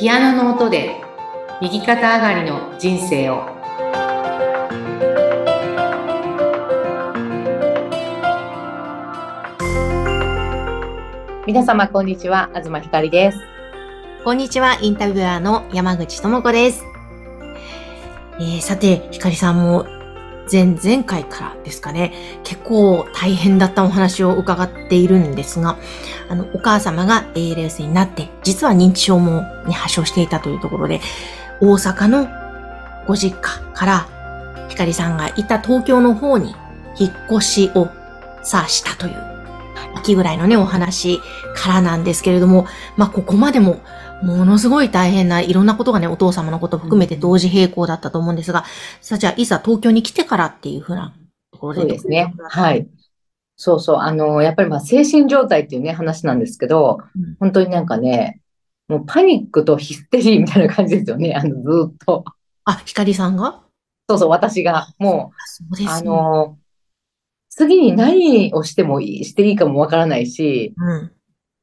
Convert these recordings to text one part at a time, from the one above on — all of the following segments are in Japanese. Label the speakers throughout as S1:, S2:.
S1: ピアノの音で右肩上がりの人生を。皆様こんにちは。東ひかりです。
S2: こんにちは、インタビュアーの山口智子です。えー、さて、ひかりさんも前々回からですかね、結構大変だったお話を伺っているんですが、あの、お母様が ALS になって、実は認知症も、ね、発症していたというところで、大阪のご実家からひかりさんがいた東京の方に引っ越しをさあしたという、秋ぐらいのね、お話からなんですけれども、まあ、ここまでもものすごい大変ないろんなことがね、お父様のことを含めて同時並行だったと思うんですが、さあじゃあ、いざ東京に来てからっていうふうなところで。
S1: そうですね。はい。そうそう。あの、やっぱりまあ精神状態っていうね、話なんですけど、うん、本当になんかね、もうパニックとヒステリーみたいな感じですよね。あの、ずっと。
S2: あ、ひかりさんが？
S1: そうそう、私が。もう、うね、あの、次に何をしてもいい、していいかもわからないし、うん、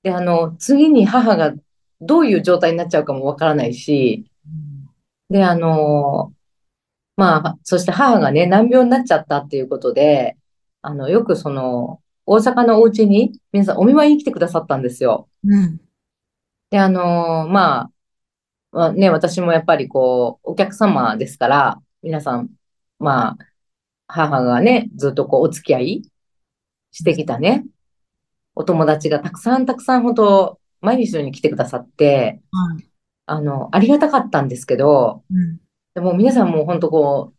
S1: で、あの、次に母がどういう状態になっちゃうかもわからないし、で、あの、まあ、そして母がね、難病になっちゃったっていうことで、あの、よくその、大阪のお家に皆さんお見舞いに来てくださったんですよ。うん。で、あの、まあ、まあ、ね、私もやっぱりこう、お客様ですから、皆さん、まあ、母がね、ずっとこう、お付き合いしてきたね、お友達がたくさんたくさん本当毎日のように来てくださって、はい、あの、ありがたかったんですけど、うん、でも皆さんも本当こ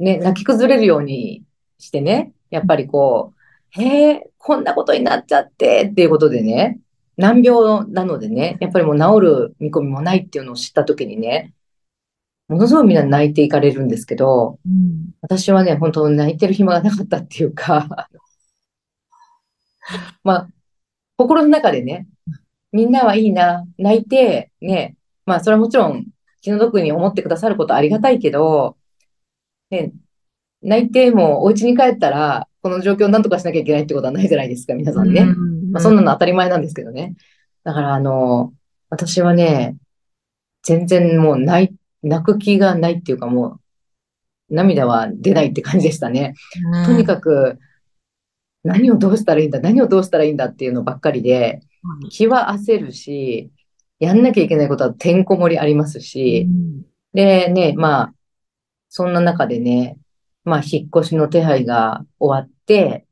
S1: う、ね、泣き崩れるようにしてね、やっぱりこう、へえ、こんなことになっちゃってっていうことでね、難病なのでね、やっぱりもう治る見込みもないっていうのを知った時にね、ものすごいみんな泣いていかれるんですけど、うん、私はね、本当泣いてる暇がなかったっていうか まあ、心の中でね、みんなはいいな、泣いて、ね、まあそれはもちろん気の毒に思ってくださることありがたいけど、ね、泣いてもお家に帰ったら、この状況を何とかしなきゃいけないってことはないじゃないですか、皆さんね。まあ、そんなの当たり前なんですけどね。だからあの、私はね、全然もう泣い、泣く気がないっていうかもう、涙は出ないって感じでしたね。とにかく、何をどうしたらいいんだ、何をどうしたらいいんだっていうのばっかりで、気は焦るし、やんなきゃいけないことはてんこ盛りありますし、うん、でね、まあ、そんな中でね、まあ、引っ越しの手配が終わって、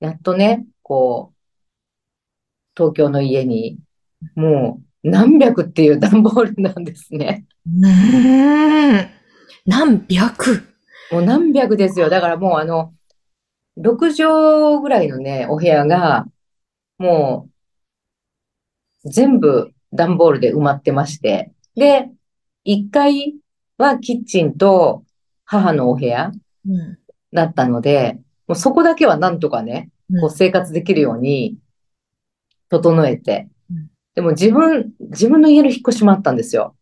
S1: やっとね、こう、東京の家に、もう何百っていう段ボールなんですね。
S2: うん。何百？
S1: もう何百ですよ。だからもうあの、6畳ぐらいのね、お部屋が、もう全部段ボールで埋まってまして、で、1階はキッチンと母のお部屋だったので、もうそこだけはなんとかね、こう生活できるように整えて、でも自分、自分の家の引っ越しもあったんですよ。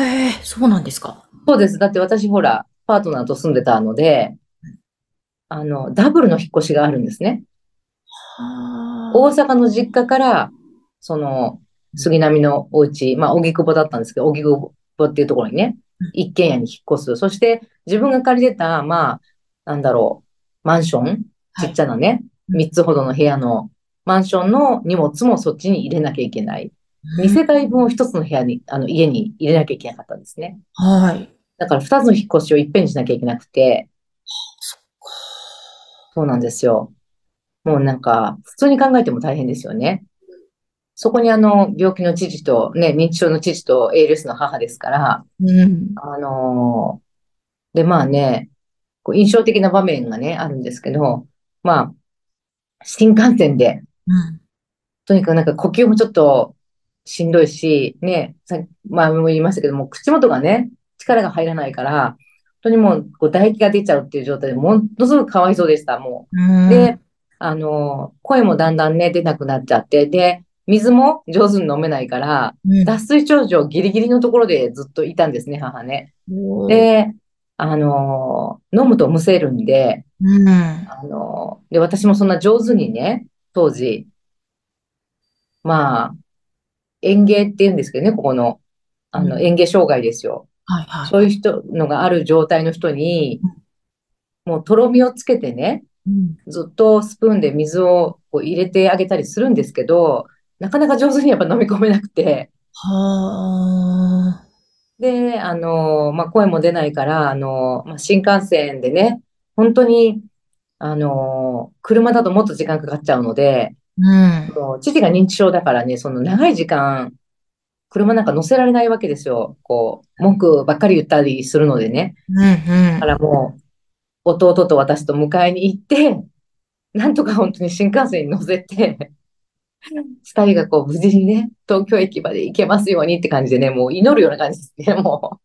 S2: へえ、そうなんですか。
S1: そうです。だって私ほら、パートナーと住んでたので、あの、ダブルの引っ越しがあるんですね。大阪の実家からその、杉並のお家、まあ、荻窪だったんですけど、荻窪っていうところにね、一軒家に引っ越す。そして、自分が借りてた、まあ、なんだろう、マンションちっちゃなね、三、はい、つほどの部屋のマンションの荷物もそっちに入れなきゃいけない。二世帯分を一つの部屋に、あの、家に入れなきゃいけなかったんですね。
S2: はい。
S1: だから二つの引っ越しをいっぺんにしなきゃいけなくて、そうなんですよ。もうなんか、普通に考えても大変ですよね。そこにあの、病気の父と、ね、認知症の父と ALS の母ですから、うん、あので、まあね、こう印象的な場面がね、あるんですけど、まあ、新幹線で、うん、とにかくなんか呼吸もちょっとしんどいし、ね、さ前も言いましたけども、口元がね、力が入らないから、本当にもうこう唾液が出ちゃうっていう状態でものすごくかわいそうでした、もう。うん、で、あの、声もだんだんね、出なくなっちゃって、で、水も上手に飲めないから、うん、脱水症状ギリギリのところでずっといたんですね、母ね。で、あの、飲むとむせるんで、うん、あの、で、私もそんな上手にね、当時、まあ、園芸って言うんですけどね、ここの、あの、嚥下障害ですよ。
S2: はいはい。
S1: そういう人のがある状態の人に、もうとろみをつけてね、ずっとスプーンで水をこう入れてあげたりするんですけど、なかなか上手にやっぱ飲み込めなくて。
S2: は
S1: で、あの、まあ、声も出ないから、あの、まあ、新幹線でね、本当に、あの、車だともっと時間かかっちゃうので、
S2: うん、
S1: 父が認知症だからね、その長い時間、車なんか乗せられないわけですよ。こう、文句ばっかり言ったりするのでね。
S2: うんうん、
S1: だからもう、弟と私と迎えに行って、なんとか本当に新幹線に乗せて、二人がこう無事にね、東京駅まで行けますようにって感じでね、もう祈るような感じですね、も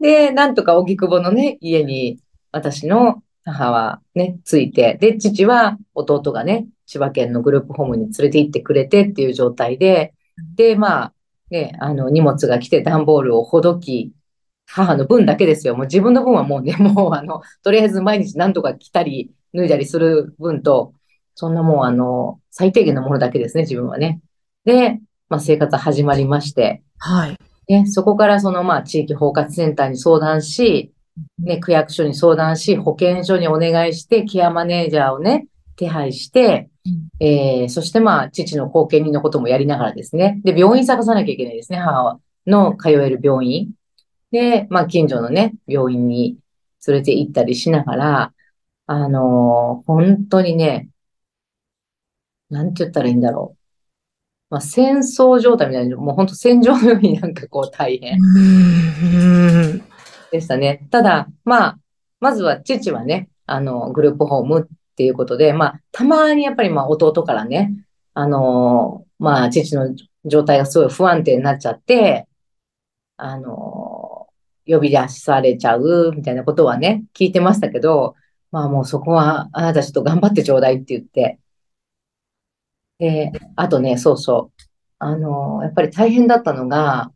S1: う。で、なんとか荻窪のね、家に私の母はね、ついて、で、父は弟がね、千葉県のグループホームに連れて行ってくれてっていう状態で、で、まあ、ね、あの、荷物が来て段ボールをほどき、母の分だけですよ。もう自分の分はもうね、もうあの、とりあえず毎日何とか着たり、脱いだりする分と、そんなもうあの、最低限のものだけですね、自分はね。で、まあ生活始まりまして。
S2: はい。
S1: で、そこからそのまあ地域包括センターに相談し、ね、区役所に相談し、保健所にお願いして、ケアマネージャーをね、手配して、えー、そしてまあ、父の後見人のこともやりながらですね。で、病院探さなきゃいけないですね、母の通える病院。で、まあ、近所のね、病院に連れて行ったりしながら、あのー、本当にね、なんて言ったらいいんだろう。まあ、戦争状態みたいな、もう本当戦場のようになんかこう大変でしたね。ただ、まあ、まずは父はね、あの、グループホームっていうことで、まあ、たまにやっぱりまあ弟からね、あのー、まあ、父の状態がすごい不安定になっちゃって、あのー、呼び出されちゃうみたいなことはね、聞いてましたけど、まあもうそこはあなたちょっと頑張ってちょうだいって言って、で、あとね、そうそう、あのー、やっぱり大変だったのが、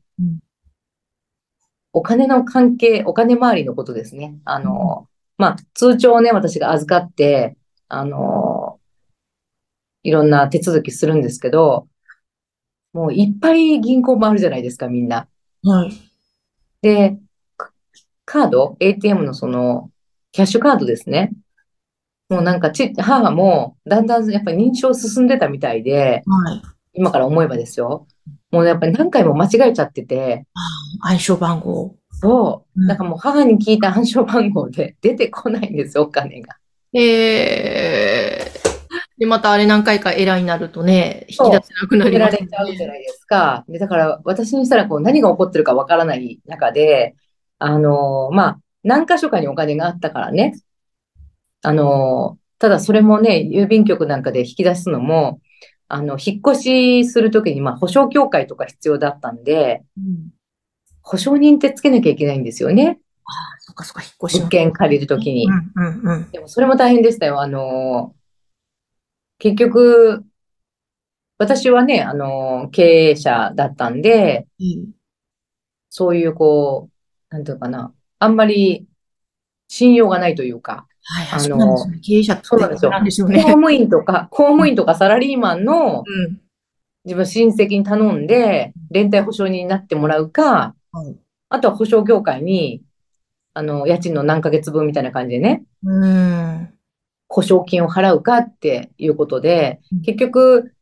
S1: お金の関係、お金回りのことですね。あの、まあ、通帳をね、私が預かって、あの、いろんな手続きするんですけど、もういっぱい銀行もあるじゃないですか、みんな。
S2: はい。
S1: で、カード、ATM のその、キャッシュカードですね。もうなんかち、母もだんだんやっぱり認知症進んでたみたいで、
S2: はい、
S1: 今から思えばですよ。もうやっぱり何回も間違えちゃってて。
S2: 暗証番号。
S1: そう。だからもう母に聞いた暗証番号で出てこないんですよ、お金が。
S2: ええー、で、またあれ何回かエラーになるとね、引き出せなくなり
S1: ます、ね。られちゃうじゃないですか。で、だから私にしたらこう何が起こってるかわからない中で、あの、まあ、何箇所かにお金があったからね。あの、ただそれもね、郵便局なんかで引き出すのも、あの、引っ越しするときに、まあ、保証協会とか必要だったんで、うん、保証人ってつけなきゃいけないんですよね。
S2: ああ、そっかそっか、引っ越し。
S1: 物件借りるときに。
S2: うんうんうん。
S1: でもそれも大変でしたよ。あの、結局、私はね、あの、経営者だったんで、うん、そういうこう、なんていうかな、あんまり信用がないというか、
S2: はいはい、あの、経営者って
S1: そうなんですよ。公務員とか、公務員とかサラリーマンの、自分親戚に頼んで、連帯保証人になってもらうか、あとは保証業界にあの、家賃の何ヶ月分みたいな感じでね、
S2: うん。
S1: 保証金を払うかっていうことで、結局、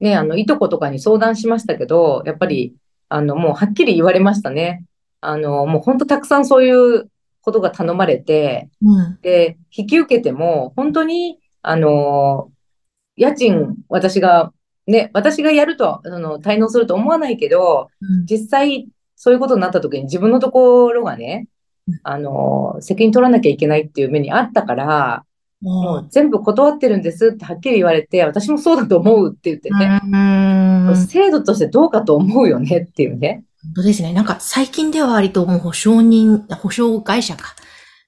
S1: ね、あの、いとことかに相談しましたけど、やっぱり、あの、もうはっきり言われましたね。あの、もう本当たくさんそういうことが頼まれて、
S2: うん、
S1: で、引き受けても、本当に、あの、家賃、私が、ね、私がやると、あの、滞納すると思わないけど、うん、実際、そういうことになった時に自分のところがね、あの、責任取らなきゃいけないっていう目にあったから、もう全部断ってるんですってはっきり言われて、私もそうだと思うって言ってね、制度としてどうかと思うよねっていうね。
S2: 本当ですね。なんか最近では割ともう保証人、保証会社か。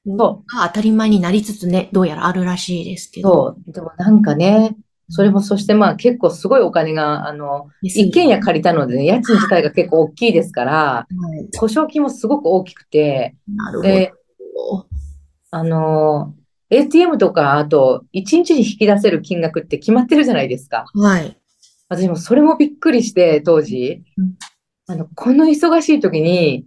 S2: そう。が当たり前になりつつね、どうやらあるらしいですけ
S1: ど。そう。でもなんかね、それも、そしてまあ結構すごいお金が、あの、一軒家借りたのでね、家賃自体が結構大きいですから、保証金もすごく大きくて、
S2: なるほど。で、
S1: あの、ATM とか、あと、1日に引き出せる金額って決まってるじゃないですか。
S2: はい。
S1: 私もそれもびっくりして、当時。あの、この忙しい時に、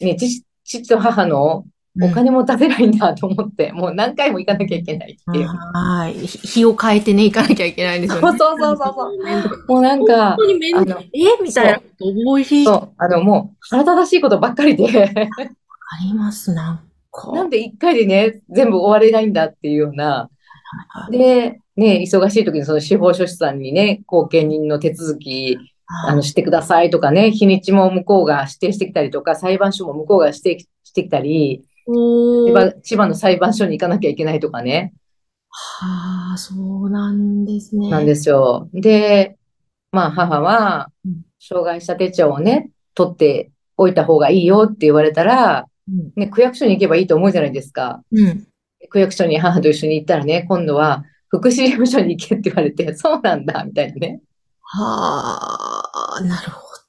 S1: ね、父、父と母のお金も出せないんだと思って、うん、もう何回も行かなきゃいけないっていう。
S2: はい。日を変えてね、行かなきゃいけないんですよ
S1: ね。そうそうそうそう。もうなんか、
S2: あの、え？みたいな
S1: 多いそう。あの、もう腹立たしいことばっかりで。
S2: あります、なんか。
S1: なんで一回でね、全部終われないんだっていうような。で、ね、忙しい時にその司法書士さんにね、後見人の手続き、あの、してくださいとかね、日にちも向こうが指定してきたりとか、裁判所も向こうが指定してきたり、千葉の裁判所に行かなきゃいけないとかね。
S2: はあ、そうなんですね。
S1: なんですよ。で、まあ母は、障害者手帳をね、取っておいた方がいいよって言われたら、うん、ね、区役所に行けばいいと思うじゃないですか。
S2: うん、
S1: 区役所に母と一緒に行ったらね、今度は福祉事務所に行けって言われて、そうなんだ、みたいなね。
S2: はあ、なるほど。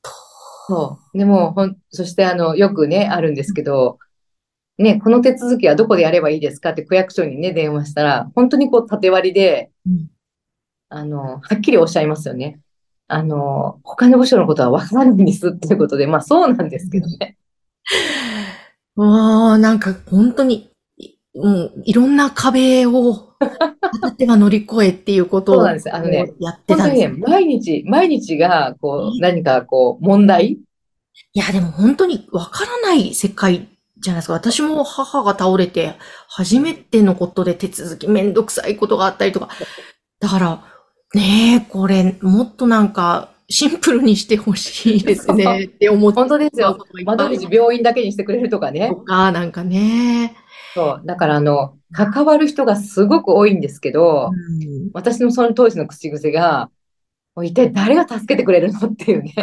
S1: そう。でも、ほん、そしてあの、よくね、あるんですけど、ね、この手続きはどこでやればいいですかって区役所にね、電話したら、本当にこう縦割りで、うん、あの、はっきりおっしゃいますよね。あの、他の部署のことはわからないんですっていうことで、まあそうなんですけどね。
S2: わあ、なんか本当に、うん、いろんな壁を、っては乗り越えっていうことを、そうなんです。あのね、やってたんです、ね、
S1: 毎日、毎日が、こう、何かこう、問題？
S2: いや、でも本当にわからない世界じゃないですか。私も母が倒れて、初めてのことで手続きめんどくさいことがあったりとか。だから、ねえ、これ、もっとなんか、シンプルにしてほしいですねって思って。
S1: 本当ですよ。窓口病院だけにしてくれるとかね。
S2: とか、なんかね。
S1: そう。だから、あの、関わる人がすごく多いんですけど、うん、私のその当時の口癖が、もう一体誰が助けてくれるのっていうね。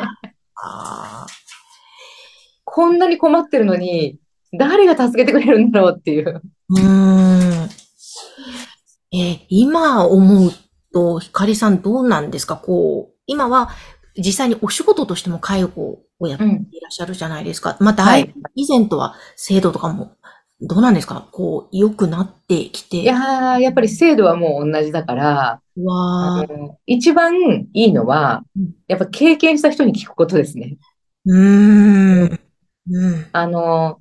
S1: こんなに困ってるのに、誰が助けてくれるんだろうっていう。
S2: うん。え今思うと、ひかりさんどうなんですか？こう、今は実際にお仕事としても介護をやっていらっしゃるじゃないですか。うん、まあ、だい以前とは制度とかもどうなんですか？こう、良くなってきて。
S1: いやー、やっぱり制度はもう同じだから、
S2: わ
S1: 一番いいのは、やっぱ経験した人に聞くことですね。
S2: うーん。うん、
S1: あの、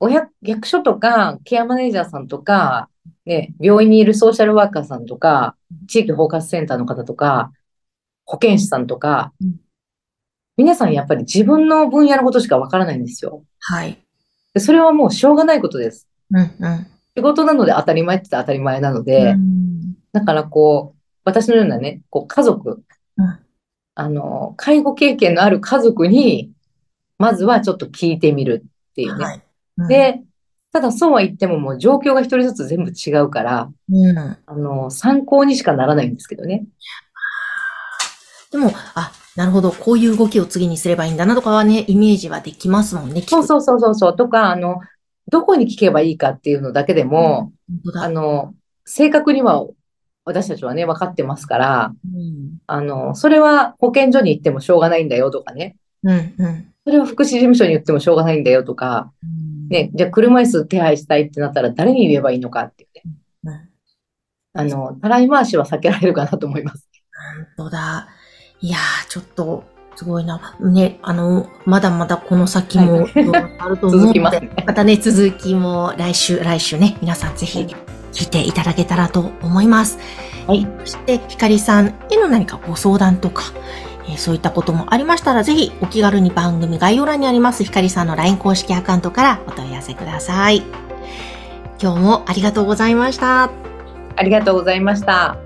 S1: おや、役所とか、ケアマネージャーさんとか、ね、病院にいるソーシャルワーカーさんとか、地域包括センターの方とか、保健師さんとか、うん、皆さんやっぱり自分の分野のことしかわからないんですよ。
S2: はい。
S1: でそれはもうしょうがないことです。
S2: うんうん。
S1: 仕事なので当たり前って言ったら当たり前なので、うん、だからこう、私のようなね、こう家族、うん、あの、介護経験のある家族に、まずはちょっと聞いてみるっていうね。はいうん、で、ただそうは言ってももう状況が一人ずつ全部違うから、
S2: うん、あ
S1: の、参考にしかならないんですけどね。
S2: でも、あ、なるほど、こういう動きを次にすればいいんだなとかはね、イメージはできますもんね。
S1: そうそうそうそう。とか、あの、どこに聞けばいいかっていうのだけでも、うん、あの、正確には私たちはね、分かってますから、うん、あの、それは保健所に行ってもしょうがないんだよとかね。
S2: うんうん。
S1: それは福祉事務所に言ってもしょうがないんだよとか、うん、ね、じゃあ車椅子手配したいってなったら誰に言えばいいのかっていうね。うん、あの、たらい回しは避けられるかなと思います。
S2: 本当だ。いやー、ちょっと、すごいな。ね、あの、まだまだこの先もあると思うので、はいね、またね、続きも来週、来週ね、皆さんぜひ聞いていただけたらと思います。はい。そして、ひかりさんへの何かご相談とか、えー、そういったこともありましたら、ぜひお気軽に番組概要欄にありますひかりさんの LINE 公式アカウントからお問い合わせください。今日もありがとうございました。
S1: ありがとうございました。